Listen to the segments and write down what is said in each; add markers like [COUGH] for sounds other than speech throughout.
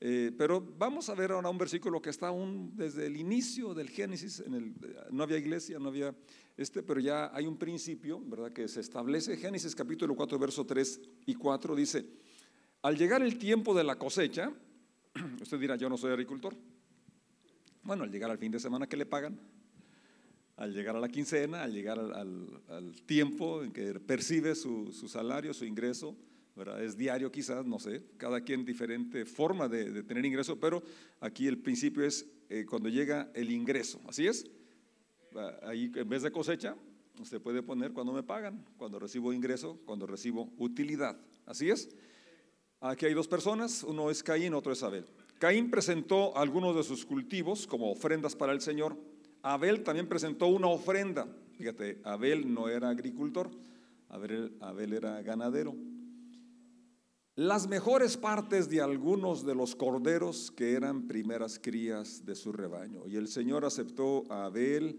Eh, pero vamos a ver ahora un versículo que está aún desde el inicio del Génesis, en el, no había iglesia, no había este, pero ya hay un principio, ¿verdad? Que se establece. Génesis capítulo 4, verso 3 y 4 dice, al llegar el tiempo de la cosecha, [CLEARS THROAT] usted dirá, yo no soy agricultor. Bueno, al llegar al fin de semana, ¿qué le pagan? Al llegar a la quincena, al llegar al, tiempo en que percibe su, salario, su ingreso, es diario quizás, no sé, cada quien diferente forma de, tener ingreso, pero aquí el principio es eh, cuando llega el ingreso, ¿así es? Ahí en vez de cosecha, usted puede poner cuando me pagan, cuando recibo ingreso, cuando recibo utilidad, ¿así es? Aquí hay dos personas, uno es Caín, otro es Abel. Caín presentó algunos de sus cultivos como ofrendas para el Señor. Abel también presentó una ofrenda. Fíjate, Abel no era agricultor, Abel, Abel era ganadero. Las mejores partes de algunos de los corderos que eran primeras crías de su rebaño. Y el Señor aceptó a Abel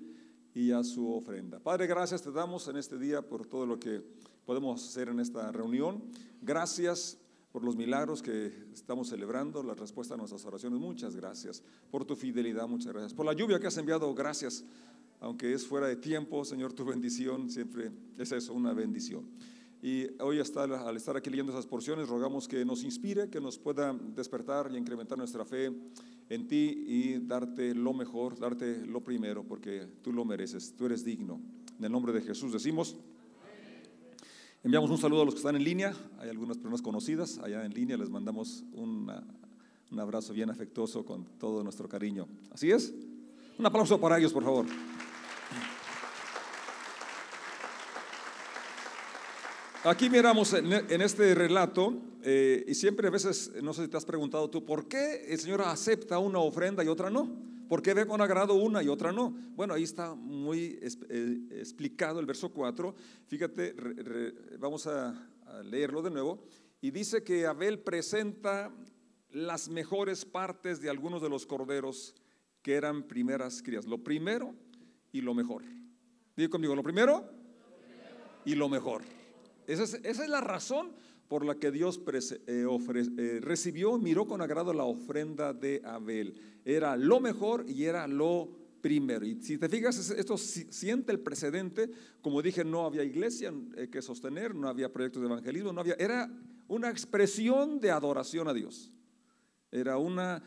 y a su ofrenda. Padre, gracias te damos en este día por todo lo que podemos hacer en esta reunión. Gracias por los milagros que estamos celebrando, la respuesta a nuestras oraciones. Muchas gracias por tu fidelidad, muchas gracias. Por la lluvia que has enviado, gracias. Aunque es fuera de tiempo, Señor, tu bendición siempre es eso, una bendición. Y hoy al estar aquí leyendo esas porciones, rogamos que nos inspire, que nos pueda despertar y incrementar nuestra fe en ti y darte lo mejor, darte lo primero, porque tú lo mereces, tú eres digno. En el nombre de Jesús decimos. Enviamos un saludo a los que están en línea. Hay algunas personas conocidas allá en línea. Les mandamos un abrazo bien afectuoso con todo nuestro cariño. ¿Así es? Un aplauso para ellos, por favor. Aquí miramos en, este relato, eh, y siempre a veces, no sé si te has preguntado tú, ¿por qué el Señor acepta una ofrenda y otra no? ¿Por qué ve con agrado una y otra no? Bueno, ahí está muy eh, explicado el verso 4. Fíjate, vamos a, leerlo de nuevo. Y dice que Abel presenta las mejores partes de algunos de los corderos que eran primeras crías. Lo primero y lo mejor. Digo conmigo, lo primero y lo mejor. Esa es, la razón por la que Dios eh, eh, recibió, miró con agrado la ofrenda de Abel. Era lo mejor y era lo primero. Y si te fijas, esto siente el precedente, como dije, no había iglesia eh, que sostener, no había proyectos de evangelismo, no había, era una expresión de adoración a Dios. Era una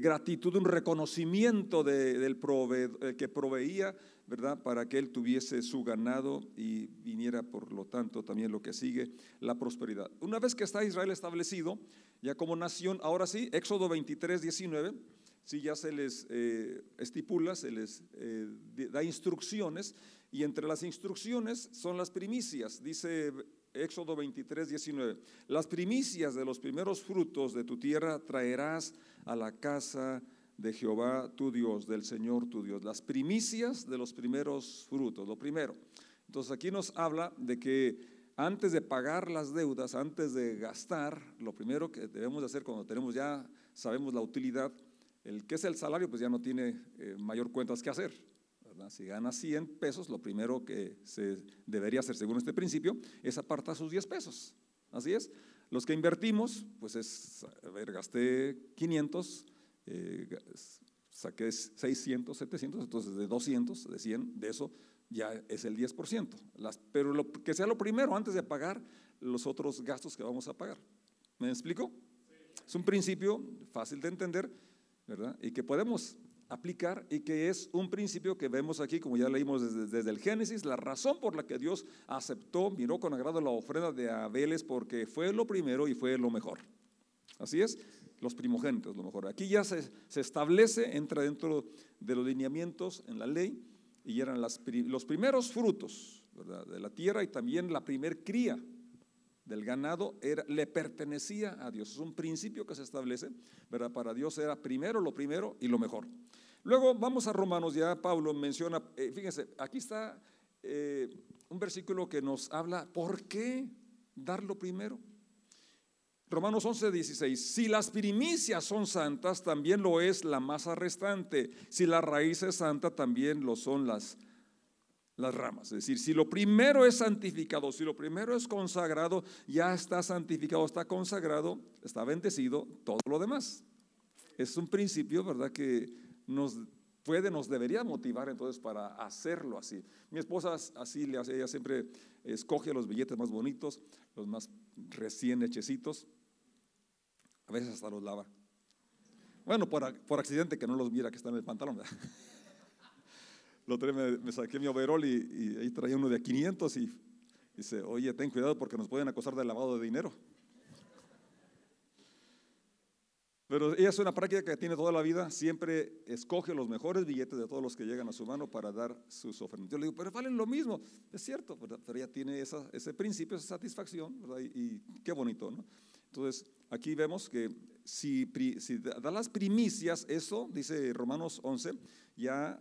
gratitud, un reconocimiento del proveedor, que proveía ¿verdad? Para que él tuviese su ganado y viniera, por lo tanto, también lo que sigue, la prosperidad. Una vez que está Israel establecido, ya como nación, ahora sí, Éxodo 23, 19, sí ya se les eh, estipula, se les eh, da instrucciones, y entre las instrucciones son las primicias, dice Éxodo 23, 19, las primicias de los primeros frutos de tu tierra traerás a la casa de Jehová tu Dios, del Señor tu Dios, las primicias de los primeros frutos, lo primero. Entonces aquí nos habla de que antes de pagar las deudas, antes de gastar, lo primero que debemos de hacer cuando tenemos ya, sabemos la utilidad, el que es el salario, pues ya no tiene eh, mayor cuentas que hacer. Si gana 100 pesos, lo primero que se debería hacer según este principio es apartar sus 10 pesos. Así es. Los que invertimos, pues es, a ver, gasté 500, eh, saqué 600, 700, entonces de 200, de 100, de eso ya es el 10%. Las, pero lo, que sea lo primero antes de pagar los otros gastos que vamos a pagar. ¿Me explico? Es un principio fácil de entender, ¿verdad? Y que podemos aplicar y que es un principio que vemos aquí, como ya leímos desde, el Génesis, la razón por la que Dios aceptó, miró con agrado la ofrenda de Abel es porque fue lo primero y fue lo mejor. Así es, los primogénitos, lo mejor. Aquí ya se, establece, entra dentro de los lineamientos en la ley y eran los primeros frutos de la tierra y también la primer cría del ganado era, le pertenecía a Dios. Es un principio que se establece, ¿verdad? Para Dios era primero lo primero y lo mejor. Luego vamos a Romanos, ya Pablo menciona, eh, fíjense, aquí está eh, un versículo que nos habla, ¿por qué dar lo primero? Romanos 11, 16. Si las primicias son santas, también lo es la masa restante. Si la raíz es santa, también lo son las, las ramas. Es decir, si lo primero es santificado, si lo primero es consagrado, ya está santificado, está consagrado, está bendecido todo lo demás. es un principio, ¿verdad? Que nos puede, nos debería motivar entonces para hacerlo así. Mi esposa así le hace, ella siempre escoge los billetes más bonitos, los más recién hechecitos, a veces hasta los lava. Bueno, por, por accidente que no los mira que están en el pantalón. [LAUGHS] Lo me, me, saqué mi overol y, y, ahí traía uno de 500 y dice, oye, ten cuidado porque nos pueden acusar de lavado de dinero. Pero ella es una práctica que tiene toda la vida, siempre escoge los mejores billetes de todos los que llegan a su mano para dar sus ofrendas. Yo le digo, pero valen lo mismo, es cierto, pero ella tiene ese principio, esa satisfacción, ¿verdad? Y, qué bonito, ¿no? Entonces, aquí vemos que si, si da las primicias, eso, dice Romanos 11, ya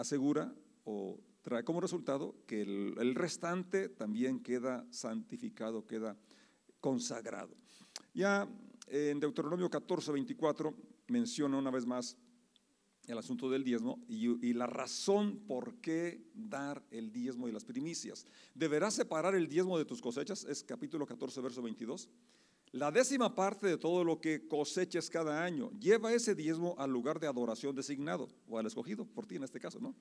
asegura o trae como resultado que el, el restante también queda santificado, queda consagrado. Ya en Deuteronomio 14, 24 menciona una vez más el asunto del diezmo y, la razón por qué dar el diezmo y las primicias. ¿Deberás separar el diezmo de tus cosechas? Es capítulo 14, verso 22. La décima parte de todo lo que coseches cada año, lleva ese diezmo al lugar de adoración designado o al escogido, por ti en este caso, ¿no?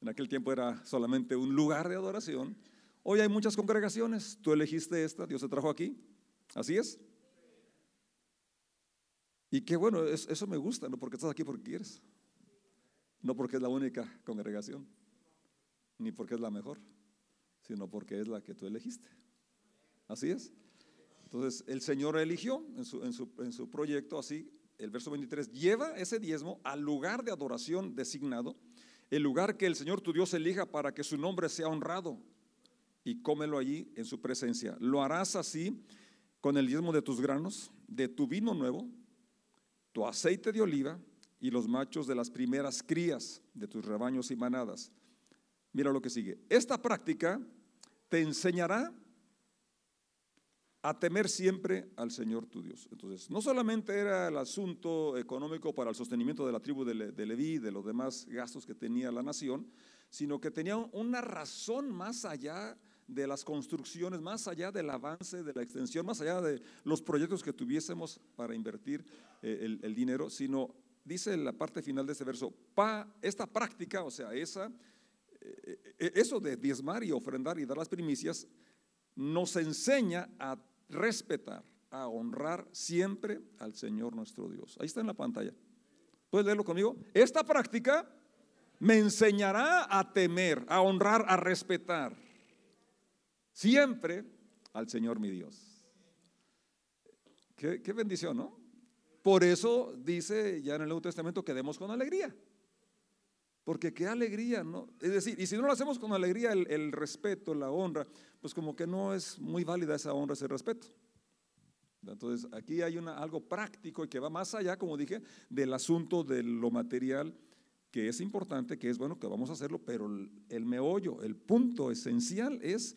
En aquel tiempo era solamente un lugar de adoración. Hoy hay muchas congregaciones, tú elegiste esta, Dios te trajo aquí. Así es. Y qué bueno, eso me gusta, no porque estás aquí porque quieres, no porque es la única congregación, ni porque es la mejor, sino porque es la que tú elegiste. Así es. Entonces, el Señor eligió en su, en su, en su proyecto así, el verso 23, lleva ese diezmo al lugar de adoración designado, el lugar que el Señor tu Dios elija para que su nombre sea honrado, y cómelo allí en su presencia. Lo harás así con el diezmo de tus granos, de tu vino nuevo, tu aceite de oliva y los machos de las primeras crías de tus rebaños y manadas. Mira lo que sigue. Esta práctica te enseñará a temer siempre al Señor tu Dios. Entonces, no solamente era el asunto económico para el sostenimiento de la tribu de, Leví, de los demás gastos que tenía la nación, sino que tenía una razón más allá de las construcciones, más allá del avance, de la extensión, más allá de los proyectos que tuviésemos para invertir eh, el, dinero, sino dice la parte final de ese verso, pa, esta práctica, o sea, esa, eh, eh, eso de diezmar y ofrendar y dar las primicias, nos enseña a respetar, a honrar siempre al Señor nuestro Dios. Ahí está en la pantalla. ¿Puedes leerlo conmigo? Esta práctica me enseñará a temer, a honrar, a respetar siempre al Señor mi Dios. Qué, bendición, ¿no? Por eso dice ya en el Nuevo Testamento que demos con alegría. Porque qué alegría, ¿no? Es decir, y si no lo hacemos con alegría, el, el, respeto, la honra, pues como que no es muy válida esa honra, ese respeto. Entonces, aquí hay una, algo práctico y que va más allá, como dije, del asunto de lo material, que es importante, que es bueno que vamos a hacerlo, pero el, el meollo, el punto esencial es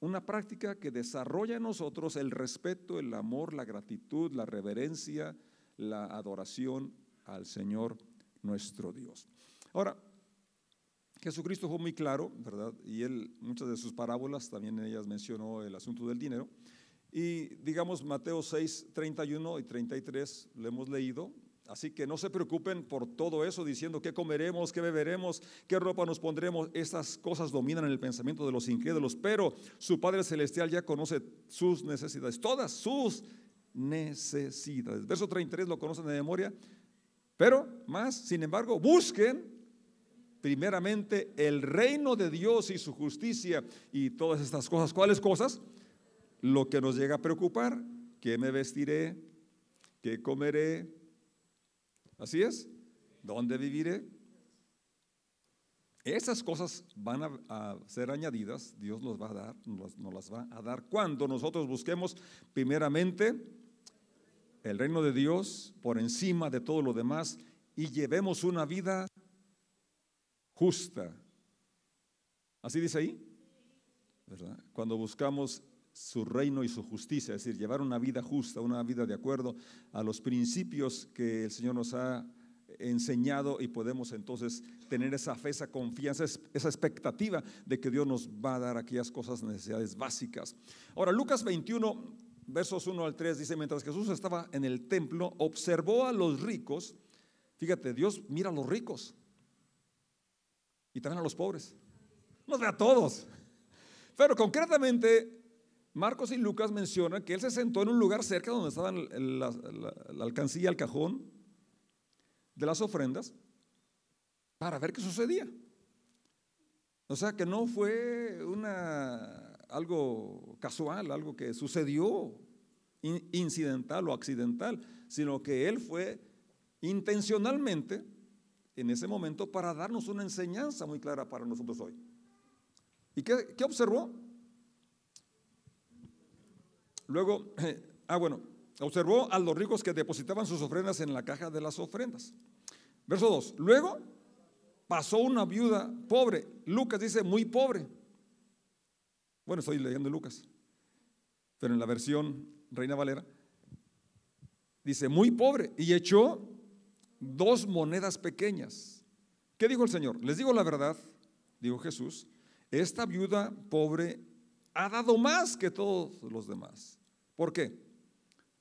una práctica que desarrolla en nosotros el respeto, el amor, la gratitud, la reverencia, la adoración al Señor nuestro Dios. Ahora, Jesucristo fue muy claro, ¿verdad? Y él, muchas de sus parábolas, también ellas mencionó el asunto del dinero. Y digamos, Mateo 6, 31 y 33 lo hemos leído, Así que no se preocupen por todo eso diciendo qué comeremos, qué beberemos, qué ropa nos pondremos. Estas cosas dominan el pensamiento de los incrédulos, pero su Padre Celestial ya conoce sus necesidades, todas sus necesidades. Verso 33 lo conocen de memoria, pero más, sin embargo, busquen primeramente el reino de Dios y su justicia y todas estas cosas. ¿Cuáles cosas? Lo que nos llega a preocupar, ¿qué me vestiré? ¿Qué comeré? ¿Así es? ¿Dónde viviré? Esas cosas van a, ser añadidas, Dios nos va a dar, nos, las va a dar cuando nosotros busquemos primeramente el reino de Dios por encima de todo lo demás y llevemos una vida justa. ¿Así dice ahí? Cuando buscamos su reino y su justicia, es decir, llevar una vida justa, una vida de acuerdo a los principios que el Señor nos ha enseñado y podemos entonces tener esa fe, esa confianza, esa expectativa de que Dios nos va a dar aquellas cosas, necesidades básicas. Ahora, Lucas 21, versos 1 al 3 dice, mientras Jesús estaba en el templo, observó a los ricos. Fíjate, Dios mira a los ricos y también a los pobres. Nos ve a todos. Pero concretamente, Marcos y Lucas mencionan que él se sentó en un lugar cerca donde estaba la, la alcancía, el cajón de las ofrendas, para ver qué sucedía. O sea que no fue una, algo casual, algo que sucedió incidental o accidental, sino que él fue intencionalmente en ese momento para darnos una enseñanza muy clara para nosotros hoy. ¿Y qué, observó? Luego, [CLEARS THROAT] ah bueno, observó a los ricos que depositaban sus ofrendas en la caja de las ofrendas. Verso 2. Luego pasó una viuda pobre. Lucas dice muy pobre. Bueno, estoy leyendo Lucas, pero en la versión Reina Valera dice muy pobre y echó dos monedas pequeñas. ¿Qué dijo el Señor? Les digo la verdad, dijo Jesús, esta viuda pobre ha dado más que todos los demás. ¿Por qué?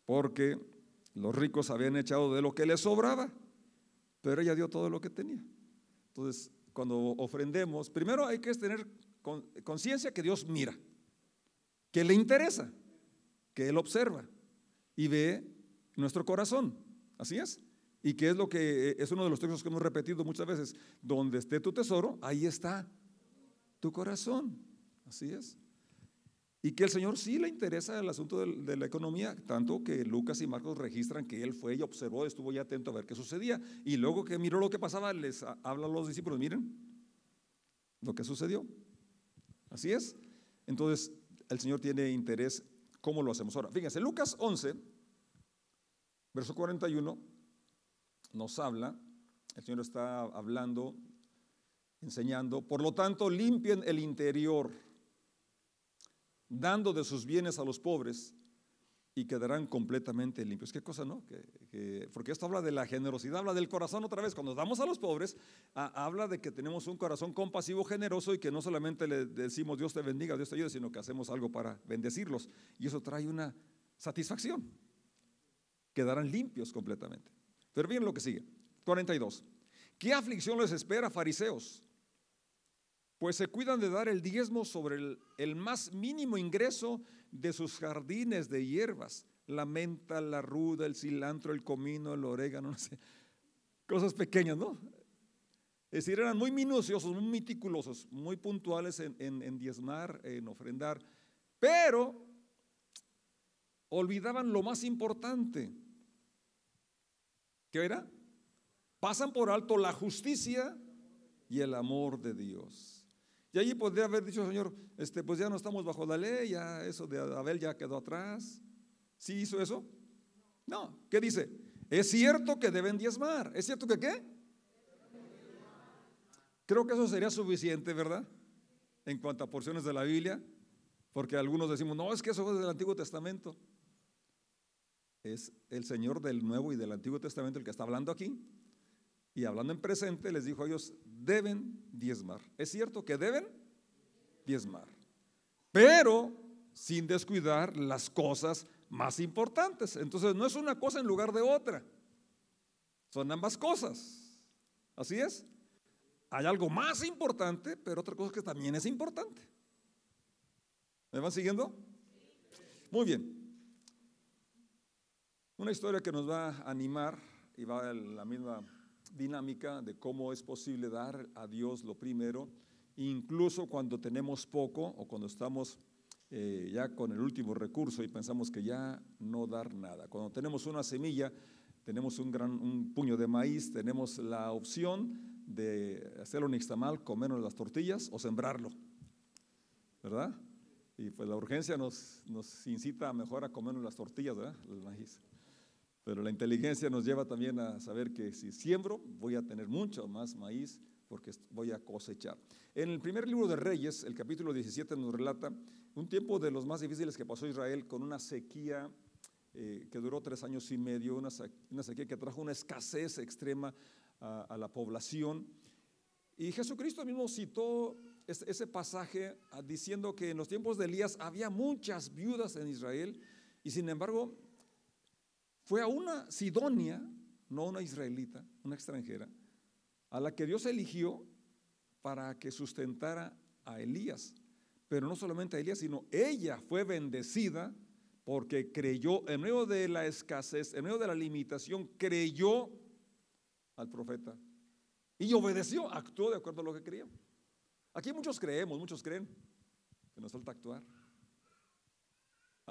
Porque los ricos habían echado de lo que les sobraba, pero ella dio todo lo que tenía. Entonces, cuando ofrendemos, primero hay que tener conciencia que Dios mira, que le interesa, que Él observa y ve nuestro corazón. Así es. Y que es lo que es uno de los textos que hemos repetido muchas veces. Donde esté tu tesoro, ahí está tu corazón. Así es. Y que el Señor sí le interesa el asunto de, la economía, tanto que Lucas y Marcos registran que él fue y observó, estuvo ya atento a ver qué sucedía. Y luego que miró lo que pasaba, les habla a los discípulos, miren lo que sucedió. Así es. Entonces, el Señor tiene interés cómo lo hacemos. Ahora, fíjense, Lucas 11, verso 41, nos habla, el Señor está hablando, enseñando, por lo tanto, limpien el interior, dando de sus bienes a los pobres y quedarán completamente limpios. ¿Qué cosa, no? Que, porque esto habla de la generosidad, habla del corazón otra vez. Cuando damos a los pobres, habla de que tenemos un corazón compasivo, generoso y que no solamente le decimos Dios te bendiga, Dios te ayude, sino que hacemos algo para bendecirlos. Y eso trae una satisfacción. Quedarán limpios completamente. Pero bien lo que sigue. 42. ¿Qué aflicción les espera, fariseos? Pues se cuidan de dar el diezmo sobre el, el más mínimo ingreso de sus jardines de hierbas, la menta, la ruda, el cilantro, el comino, el orégano, no sé, cosas pequeñas, ¿no? Es decir, eran muy minuciosos, muy meticulosos, muy puntuales en, en diezmar, en ofrendar, pero olvidaban lo más importante. ¿Qué era? Pasan por alto la justicia y el amor de Dios. Y allí podría haber dicho, Señor, este, pues ya no estamos bajo la ley, ya eso de Abel ya quedó atrás. ¿Sí hizo eso? No. ¿Qué dice? Es cierto que deben diezmar. ¿Es cierto que qué? Creo que eso sería suficiente, ¿verdad? En cuanto a porciones de la Biblia, porque algunos decimos, no, es que eso es del Antiguo Testamento. Es el Señor del Nuevo y del Antiguo Testamento el que está hablando aquí. Y hablando en presente, les dijo a ellos, deben diezmar. Es cierto que deben diezmar, pero sin descuidar las cosas más importantes. Entonces no es una cosa en lugar de otra, son ambas cosas. Así es. Hay algo más importante, pero otra cosa que también es importante. ¿Me van siguiendo? Muy bien. Una historia que nos va a animar y va en la misma dinámica de cómo es posible dar a Dios lo primero, incluso cuando tenemos poco o cuando estamos eh, ya con el último recurso y pensamos que ya no dar nada. Cuando tenemos una semilla, tenemos un, gran, un puño de maíz, tenemos la opción de hacerlo un nixtamal, comernos las tortillas o sembrarlo, ¿verdad? Y pues la urgencia nos, nos incita a mejor a comernos las tortillas, ¿verdad? El maíz. Pero la inteligencia nos lleva también a saber que si siembro voy a tener mucho más maíz porque voy a cosechar. En el primer libro de Reyes, el capítulo 17 nos relata un tiempo de los más difíciles que pasó Israel con una sequía eh, que duró tres años y medio, una, sequía que trajo una escasez extrema a, la población. Y Jesucristo mismo citó ese, ese pasaje ah, diciendo que en los tiempos de Elías había muchas viudas en Israel Y sin embargo, fue a una Sidonia, no una israelita, una extranjera, a la que Dios eligió para que sustentara a Elías. Pero no solamente a Elías, sino ella fue bendecida porque creyó, en medio de la escasez, en medio de la limitación, creyó al profeta y obedeció, actuó de acuerdo a lo que creía. Aquí muchos creemos, muchos creen que nos falta actuar.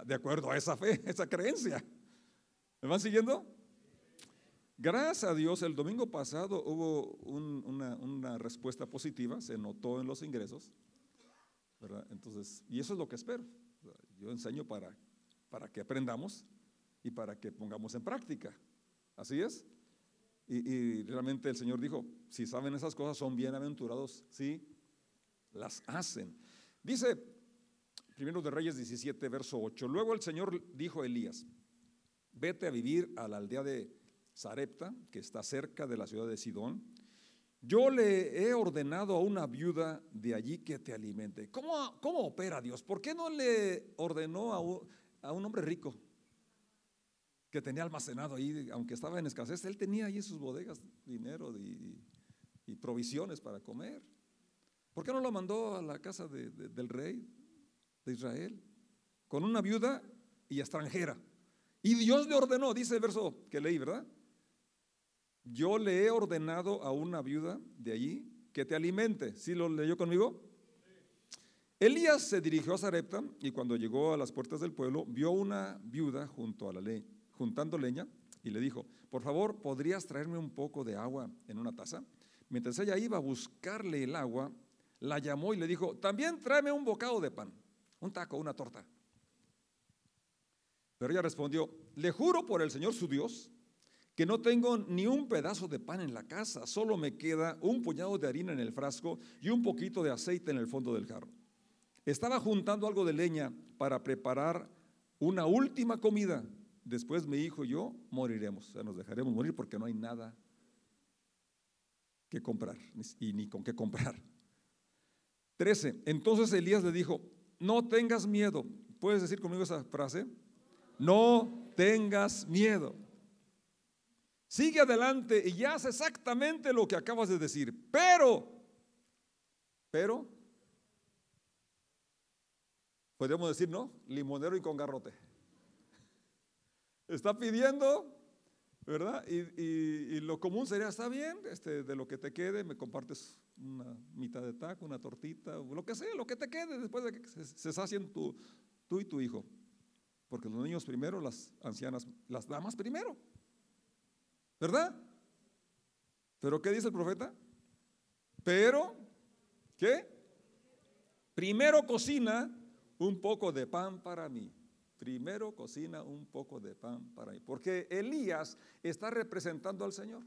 De acuerdo a esa fe, esa creencia. ¿Me van siguiendo? Gracias a Dios, el domingo pasado hubo una, respuesta positiva, se notó en los ingresos, ¿verdad? Entonces, y eso es lo que espero. Yo enseño para para que aprendamos y para que pongamos en práctica. Así es. Y, realmente el Señor dijo, si saben esas cosas son bienaventurados, sí, las hacen. Dice Primero de Reyes 17, verso 8. Luego el Señor dijo a Elías, vete a vivir a la aldea de Sarepta, que está cerca de la ciudad de Sidón. Yo le he ordenado a una viuda de allí que te alimente. ¿Cómo, cómo opera Dios? ¿Por qué no le ordenó a, a un hombre rico que tenía almacenado ahí, aunque estaba en escasez, él tenía ahí en sus bodegas dinero y, provisiones para comer. ¿Por qué no lo mandó a la casa del rey de Israel? Con una viuda y extranjera. Y Dios le ordenó, dice el verso que leí, ¿verdad? Yo le he ordenado a una viuda de allí que te alimente. ¿Sí lo leyó conmigo? Elías se dirigió a Sarepta y cuando llegó a las puertas del pueblo vio una viuda junto a la ley, juntando leña y le dijo, por favor, ¿podrías traerme un poco de agua en una taza? Mientras ella iba a buscarle el agua, la llamó y le dijo, también tráeme un bocado de pan, un taco, una torta. Pero ella respondió, le juro por el Señor su Dios que no tengo ni un pedazo de pan en la casa, solo me queda un puñado de harina en el frasco y un poquito de aceite en el fondo del jarro. Estaba juntando algo de leña para preparar una última comida. Después mi hijo y yo moriremos, o sea, nos dejaremos morir porque no hay nada que comprar y ni con qué comprar. 13. Entonces Elías le dijo, no tengas miedo. ¿Puedes decir conmigo esa frase? No tengas miedo. Sigue adelante y haz exactamente lo que acabas de decir. Pero, pero, podemos decir, ¿no? Limonero y con garrote. Está pidiendo, ¿verdad? Y, lo común sería, está bien, este, de lo que te quede, me compartes una mitad de taco, una tortita, lo que sea, lo que te quede después de que se, se sacien tú y tu hijo. Porque los niños primero, las ancianas, las damas primero. ¿Verdad? Pero ¿qué dice el profeta? Pero, ¿qué? Primero cocina un poco de pan para mí. Primero cocina un poco de pan para mí. Porque Elías está representando al Señor.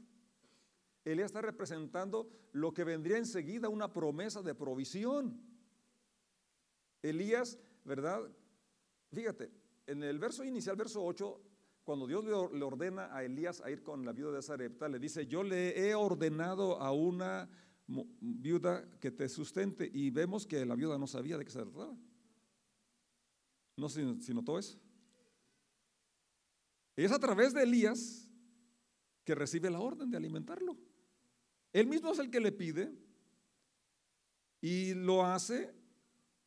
Elías está representando lo que vendría enseguida, una promesa de provisión. Elías, ¿verdad? Fíjate, en el verso inicial, verso 8, cuando Dios le ordena a Elías a ir con la viuda de Zarepta, le dice, yo le he ordenado a una viuda que te sustente. Y vemos que la viuda no sabía de qué se trataba. No sé si notó eso. Es a través de Elías que recibe la orden de alimentarlo. Él mismo es el que le pide y lo hace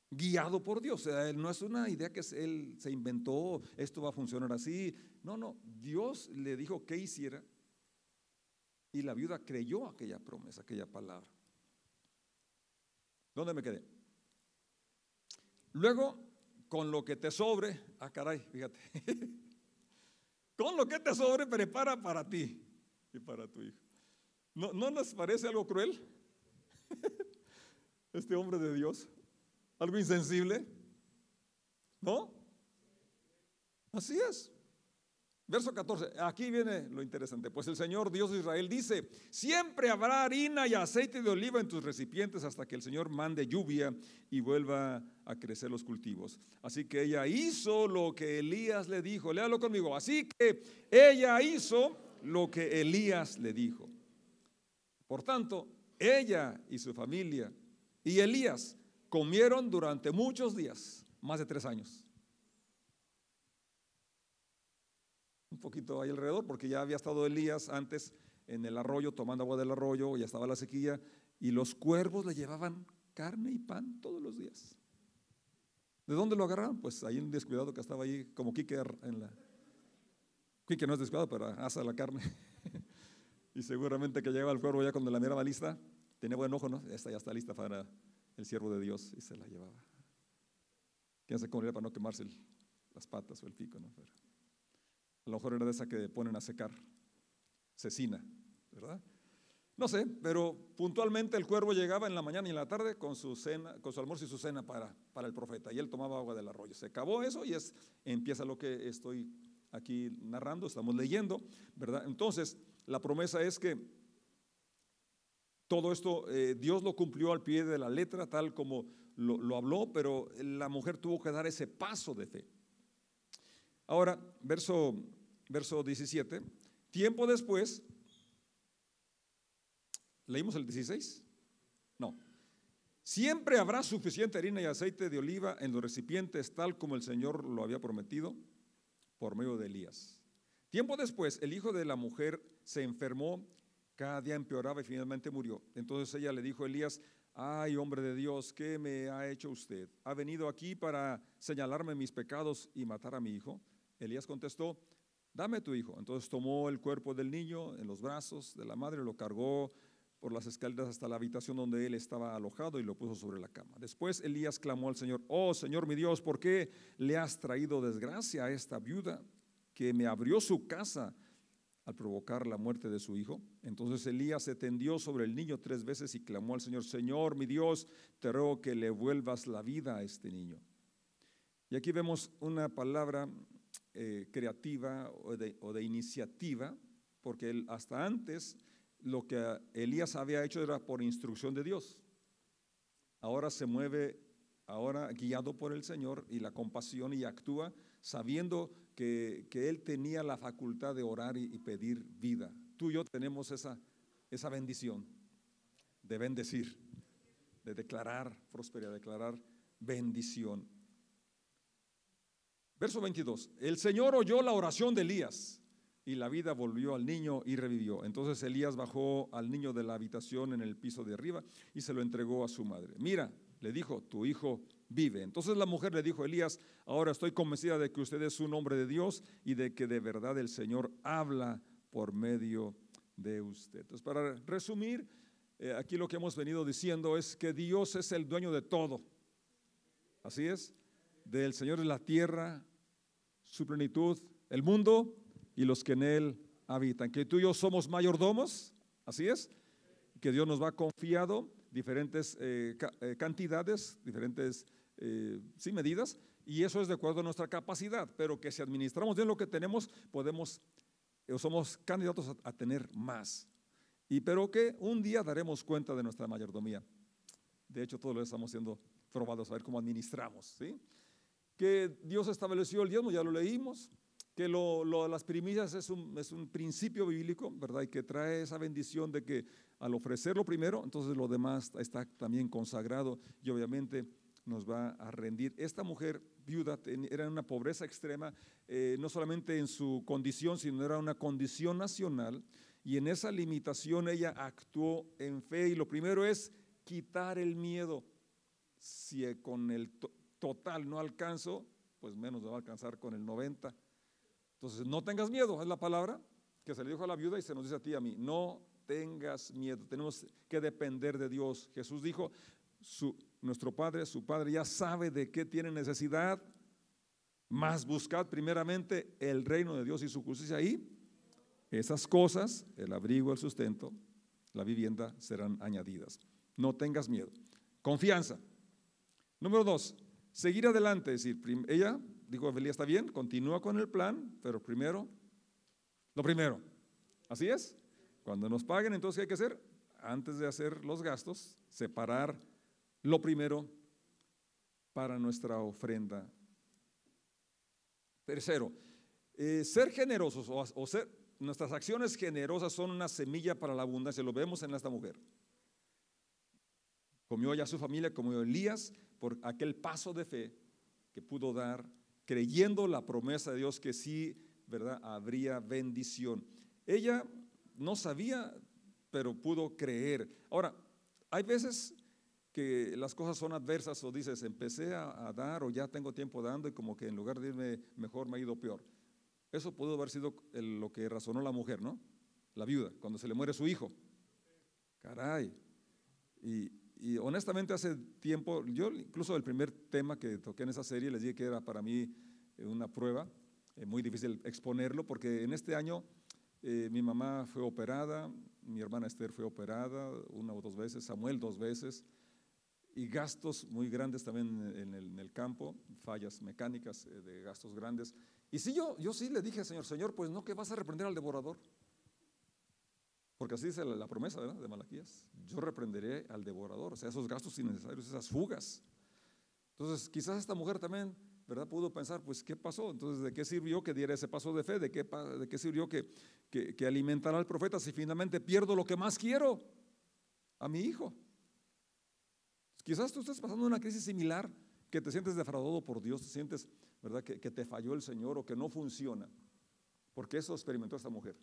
guiado por Dios. O sea, no es una idea que él se inventó, esto va a funcionar así. No, no, Dios le dijo que hiciera y la viuda creyó aquella promesa, aquella palabra. ¿Dónde me quedé? Luego con lo que te sobre, ah caray, fíjate, [LAUGHS] con lo que te sobre prepara para ti y para tu hijo. ¿No, ¿No les parece algo cruel? [LAUGHS] Este hombre de Dios, algo insensible, ¿no? Así es. Verso 14, aquí viene lo interesante. Pues el Señor Dios de Israel dice, siempre habrá harina y aceite de oliva en tus recipientes hasta que el Señor mande lluvia y vuelva a crecer los cultivos. Así que ella hizo lo que Elías le dijo. Léalo conmigo. Así que ella hizo lo que Elías le dijo. Por tanto, ella y su familia y Elías comieron durante muchos días, más de tres años. un poquito ahí alrededor, porque ya había estado Elías antes en el arroyo, tomando agua del arroyo, ya estaba la sequía, y los cuervos le llevaban carne y pan todos los días. ¿De dónde lo agarraron? Pues ahí un descuidado que estaba ahí, como Quique en la... Quique no es descuidado, pero asa la carne. [LAUGHS] y seguramente que llegaba el cuervo ya cuando la miraba lista, tenía buen ojo, ¿no? Esta ya está lista para el siervo de Dios y se la llevaba. ¿Quién se corría para no quemarse las patas o el pico, ¿no? a lo mejor era de esa que ponen a secar, cecina, ¿verdad? No sé, pero puntualmente el cuervo llegaba en la mañana y en la tarde con su cena, con su almuerzo y su cena para, para el profeta. Y él tomaba agua del arroyo. Se acabó eso y es, empieza lo que estoy aquí narrando, estamos leyendo, ¿verdad? Entonces, la promesa es que todo esto eh, Dios lo cumplió al pie de la letra, tal como lo, lo habló, pero la mujer tuvo que dar ese paso de fe. Ahora, verso, verso 17. Tiempo después, ¿Leímos el 16? No. Siempre habrá suficiente harina y aceite de oliva en los recipientes, tal como el Señor lo había prometido por medio de Elías. Tiempo después, el hijo de la mujer se enfermó, cada día empeoraba y finalmente murió. Entonces ella le dijo a Elías, ay hombre de Dios, ¿qué me ha hecho usted? ¿Ha venido aquí para señalarme mis pecados y matar a mi hijo? Elías contestó, dame tu hijo. Entonces tomó el cuerpo del niño en los brazos de la madre, lo cargó por las escaleras hasta la habitación donde él estaba alojado y lo puso sobre la cama. Después Elías clamó al Señor, oh Señor mi Dios, ¿por qué le has traído desgracia a esta viuda que me abrió su casa al provocar la muerte de su hijo? Entonces Elías se tendió sobre el niño tres veces y clamó al Señor, Señor mi Dios, te ruego que le vuelvas la vida a este niño. Y aquí vemos una palabra eh, creativa o de, iniciativa, porque hasta antes lo que Elías había hecho era por instrucción de Dios. Ahora se mueve, ahora guiado por el Señor y la compasión y actúa sabiendo que, Él tenía la facultad de orar y, pedir vida. Tú y yo tenemos esa, esa bendición de bendecir, de declarar prosperidad, declarar bendición. Verso 22. El Señor oyó la oración de Elías y la vida volvió al niño y revivió. Entonces Elías bajó al niño de la habitación en el piso de arriba y se lo entregó a su madre. Mira, le dijo, tu hijo vive. Entonces la mujer le dijo Elías, ahora estoy convencida de que usted es un hombre de Dios y de que de verdad el Señor habla por medio de usted. Entonces, para resumir, eh, aquí lo que hemos venido diciendo es que Dios es el dueño de todo. Así es, del Señor es la tierra, su plenitud, el mundo y los que en él habitan. Que tú y yo somos mayordomos, así es, que Dios nos va confiado diferentes eh, eh, cantidades, diferentes eh, medidas, y eso es de acuerdo a nuestra capacidad, pero que si administramos bien lo que tenemos, podemos, o somos candidatos a, a tener más. Y pero que un día daremos cuenta de nuestra mayordomía. De hecho, todos lo estamos siendo probados a ver cómo administramos. ¿sí? Que Dios estableció el diezmo, ya lo leímos que lo, las primicias es un, es un, principio bíblico, ¿verdad? Y que trae esa bendición de que al ofrecerlo primero, entonces lo demás está también consagrado y obviamente nos va a rendir. Esta mujer viuda era en una pobreza extrema, eh, no solamente en su condición, sino era una condición nacional, y en esa limitación ella actuó en fe, y lo primero es quitar el miedo. Si con el total no alcanzo, pues menos va a alcanzar con el 90 entonces, no tengas miedo, es la palabra que se le dijo a la viuda y se nos dice a ti y a mí. No tengas miedo, tenemos que depender de Dios. Jesús dijo, nuestro Padre, su Padre ya sabe de qué tiene necesidad, más buscad primeramente el reino de Dios y su justicia ahí. Esas cosas, el abrigo, el sustento, la vivienda serán añadidas. No tengas miedo. Confianza. Número dos, seguir adelante. Es decir, ella dijo Evelía, está bien, continúa con el plan, pero primero, lo primero. Así es. Cuando nos paguen, entonces, ¿qué hay que hacer? Antes de hacer los gastos, separar lo primero para nuestra ofrenda. Tercero, eh, ser generosos o, ser, nuestras acciones generosas son una semilla para la abundancia. Lo vemos en esta mujer. Comió ya su familia, comió Elías por aquel paso de fe que pudo dar creyendo la promesa de Dios que si ¿verdad? Habría bendición. Ella no sabía, pero pudo creer. Ahora, hay veces que las cosas son adversas o dices, empecé a, dar o ya tengo tiempo dando y como que en lugar de irme mejor me ha ido peor. Eso pudo haber sido lo que razonó la mujer, ¿no? La viuda, cuando se le muere su hijo. Caray. Y, y honestamente hace tiempo, yo incluso el primer tema que toqué en esa serie les dije que era para mí eh, una prueba, eh, muy difícil exponerlo, porque en este año eh, mi mamá fue operada, mi hermana Esther fue operada una o dos veces, Samuel dos veces, y gastos muy grandes también en el, campo, fallas mecánicas de gastos grandes. Y sí, yo, yo sí le dije Señor, Señor, pues no que vas a reprender al devorador. Porque así dice la, promesa de Malaquías. Yo reprenderé al devorador, o sea, esos gastos innecesarios, esas fugas. Entonces, quizás esta mujer también, ¿verdad? Pudo pensar, pues, ¿qué pasó? Entonces, ¿de qué sirvió que diera ese paso de fe? ¿De qué, de qué sirvió que, que, alimentara al profeta si finalmente pierdo lo que más quiero? A mi hijo. Quizás tú estés pasando una crisis similar, que te sientes defraudado por Dios, te sientes, ¿verdad?, que, que te falló el Señor o que no funciona. Porque eso experimentó esta mujer.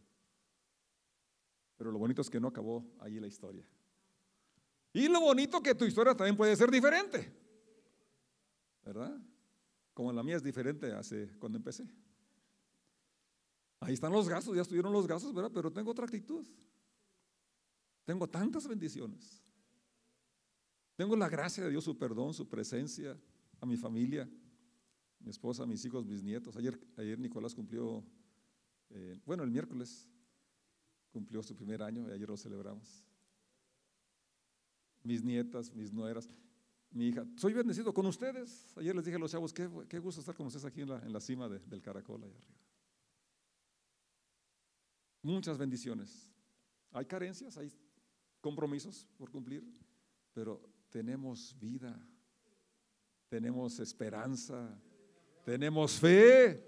Pero lo bonito es que no acabó ahí la historia. Y lo bonito que tu historia también puede ser diferente. ¿Verdad? Como la mía es diferente hace cuando empecé. Ahí están los gastos, ya estuvieron los gastos, ¿verdad? Pero tengo otra actitud. Tengo tantas bendiciones. Tengo la gracia de Dios, su perdón, su presencia, a mi familia, mi esposa, mis hijos, mis nietos. Ayer, ayer Nicolás cumplió, eh, bueno, el miércoles cumplió su primer año y ayer lo celebramos. Mis nietas, mis nueras, mi hija, soy bendecido con ustedes. Ayer les dije a los chavos, qué, gusto estar con ustedes aquí en la, en la cima del caracol allá arriba. Muchas bendiciones. Hay carencias, hay compromisos por cumplir, pero tenemos vida, tenemos esperanza, tenemos fe,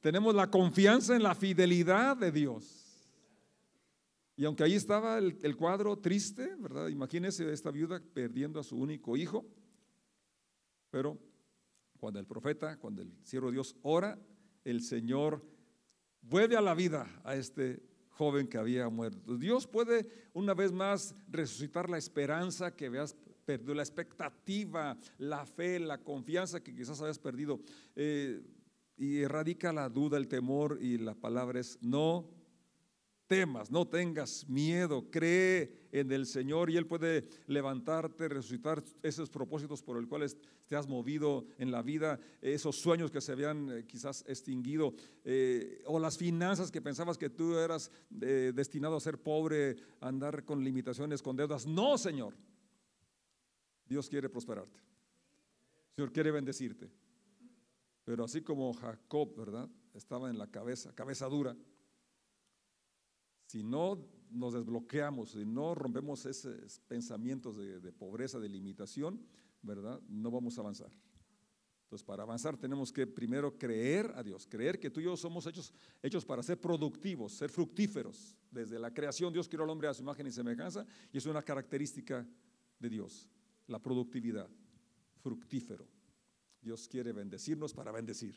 tenemos la confianza en la fidelidad de Dios. Y aunque ahí estaba el, cuadro triste, ¿verdad? Imagínese esta viuda perdiendo a su único hijo. Pero cuando el profeta, cuando el siervo de Dios ora, el Señor vuelve a la vida a este joven que había muerto. Dios puede una vez más resucitar la esperanza que habías perdido, la expectativa, la fe, la confianza que quizás habías perdido. Eh, y erradica la duda, el temor y la palabra es no temas, no tengas miedo, cree en el Señor y Él puede levantarte, resucitar esos propósitos por los cuales te has movido en la vida, esos sueños que se habían eh, quizás extinguido, eh, o las finanzas que pensabas que tú eras eh, destinado a ser pobre, a andar con limitaciones, con deudas. No, Señor. Dios quiere prosperarte. Señor quiere bendecirte. Pero así como Jacob, ¿verdad? Estaba en la cabeza, cabeza dura si no nos desbloqueamos, si no rompemos esos pensamientos de, pobreza, de limitación, ¿verdad? No vamos a avanzar. Entonces, para avanzar tenemos que primero creer a Dios, creer que tú y yo somos hechos, hechos para ser productivos, ser fructíferos. Desde la creación Dios creó al hombre a su imagen y semejanza y es una característica de Dios, la productividad, fructífero. Dios quiere bendecirnos para bendecir.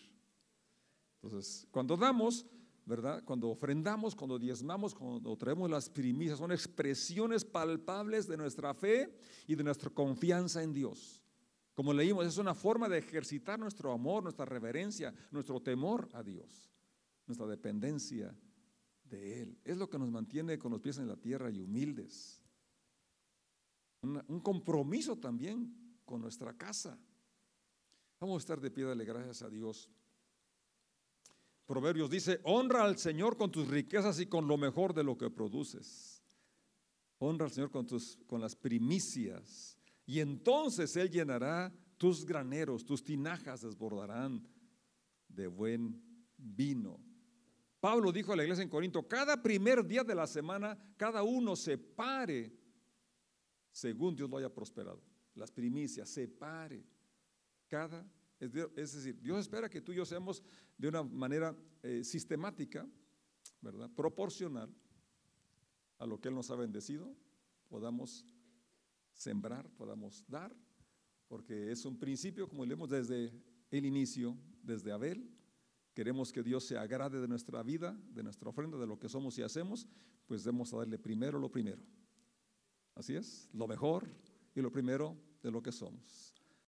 Entonces, cuando damos, ¿verdad? Cuando ofrendamos, cuando diezmamos, cuando traemos las primicias, son expresiones palpables de nuestra fe y de nuestra confianza en Dios. Como leímos, es una forma de ejercitar nuestro amor, nuestra reverencia, nuestro temor a Dios, nuestra dependencia de Él. Es lo que nos mantiene con los pies en la tierra y humildes. un compromiso también con nuestra casa. Vamos a estar de pie, dale gracias a Dios. Proverbios dice, honra al Señor con tus riquezas y con lo mejor de lo que produces. Honra al Señor con, tus, con las primicias. Y entonces Él llenará tus graneros, tus tinajas desbordarán de buen vino. Pablo dijo a la iglesia en Corinto, cada primer día de la semana, cada uno separe según Dios lo haya prosperado. Las primicias, separe cada es, decir, Dios espera que tú y yo seamos de una manera eh, sistemática, ¿verdad? Proporcional a lo que Él nos ha bendecido, podamos sembrar, podamos dar, porque es un principio, como leemos desde el inicio, desde Abel, queremos que Dios se agrade de nuestra vida, de nuestra ofrenda, de lo que somos y hacemos, pues debemos darle primero lo primero. Así es, lo mejor y lo primero de lo que somos.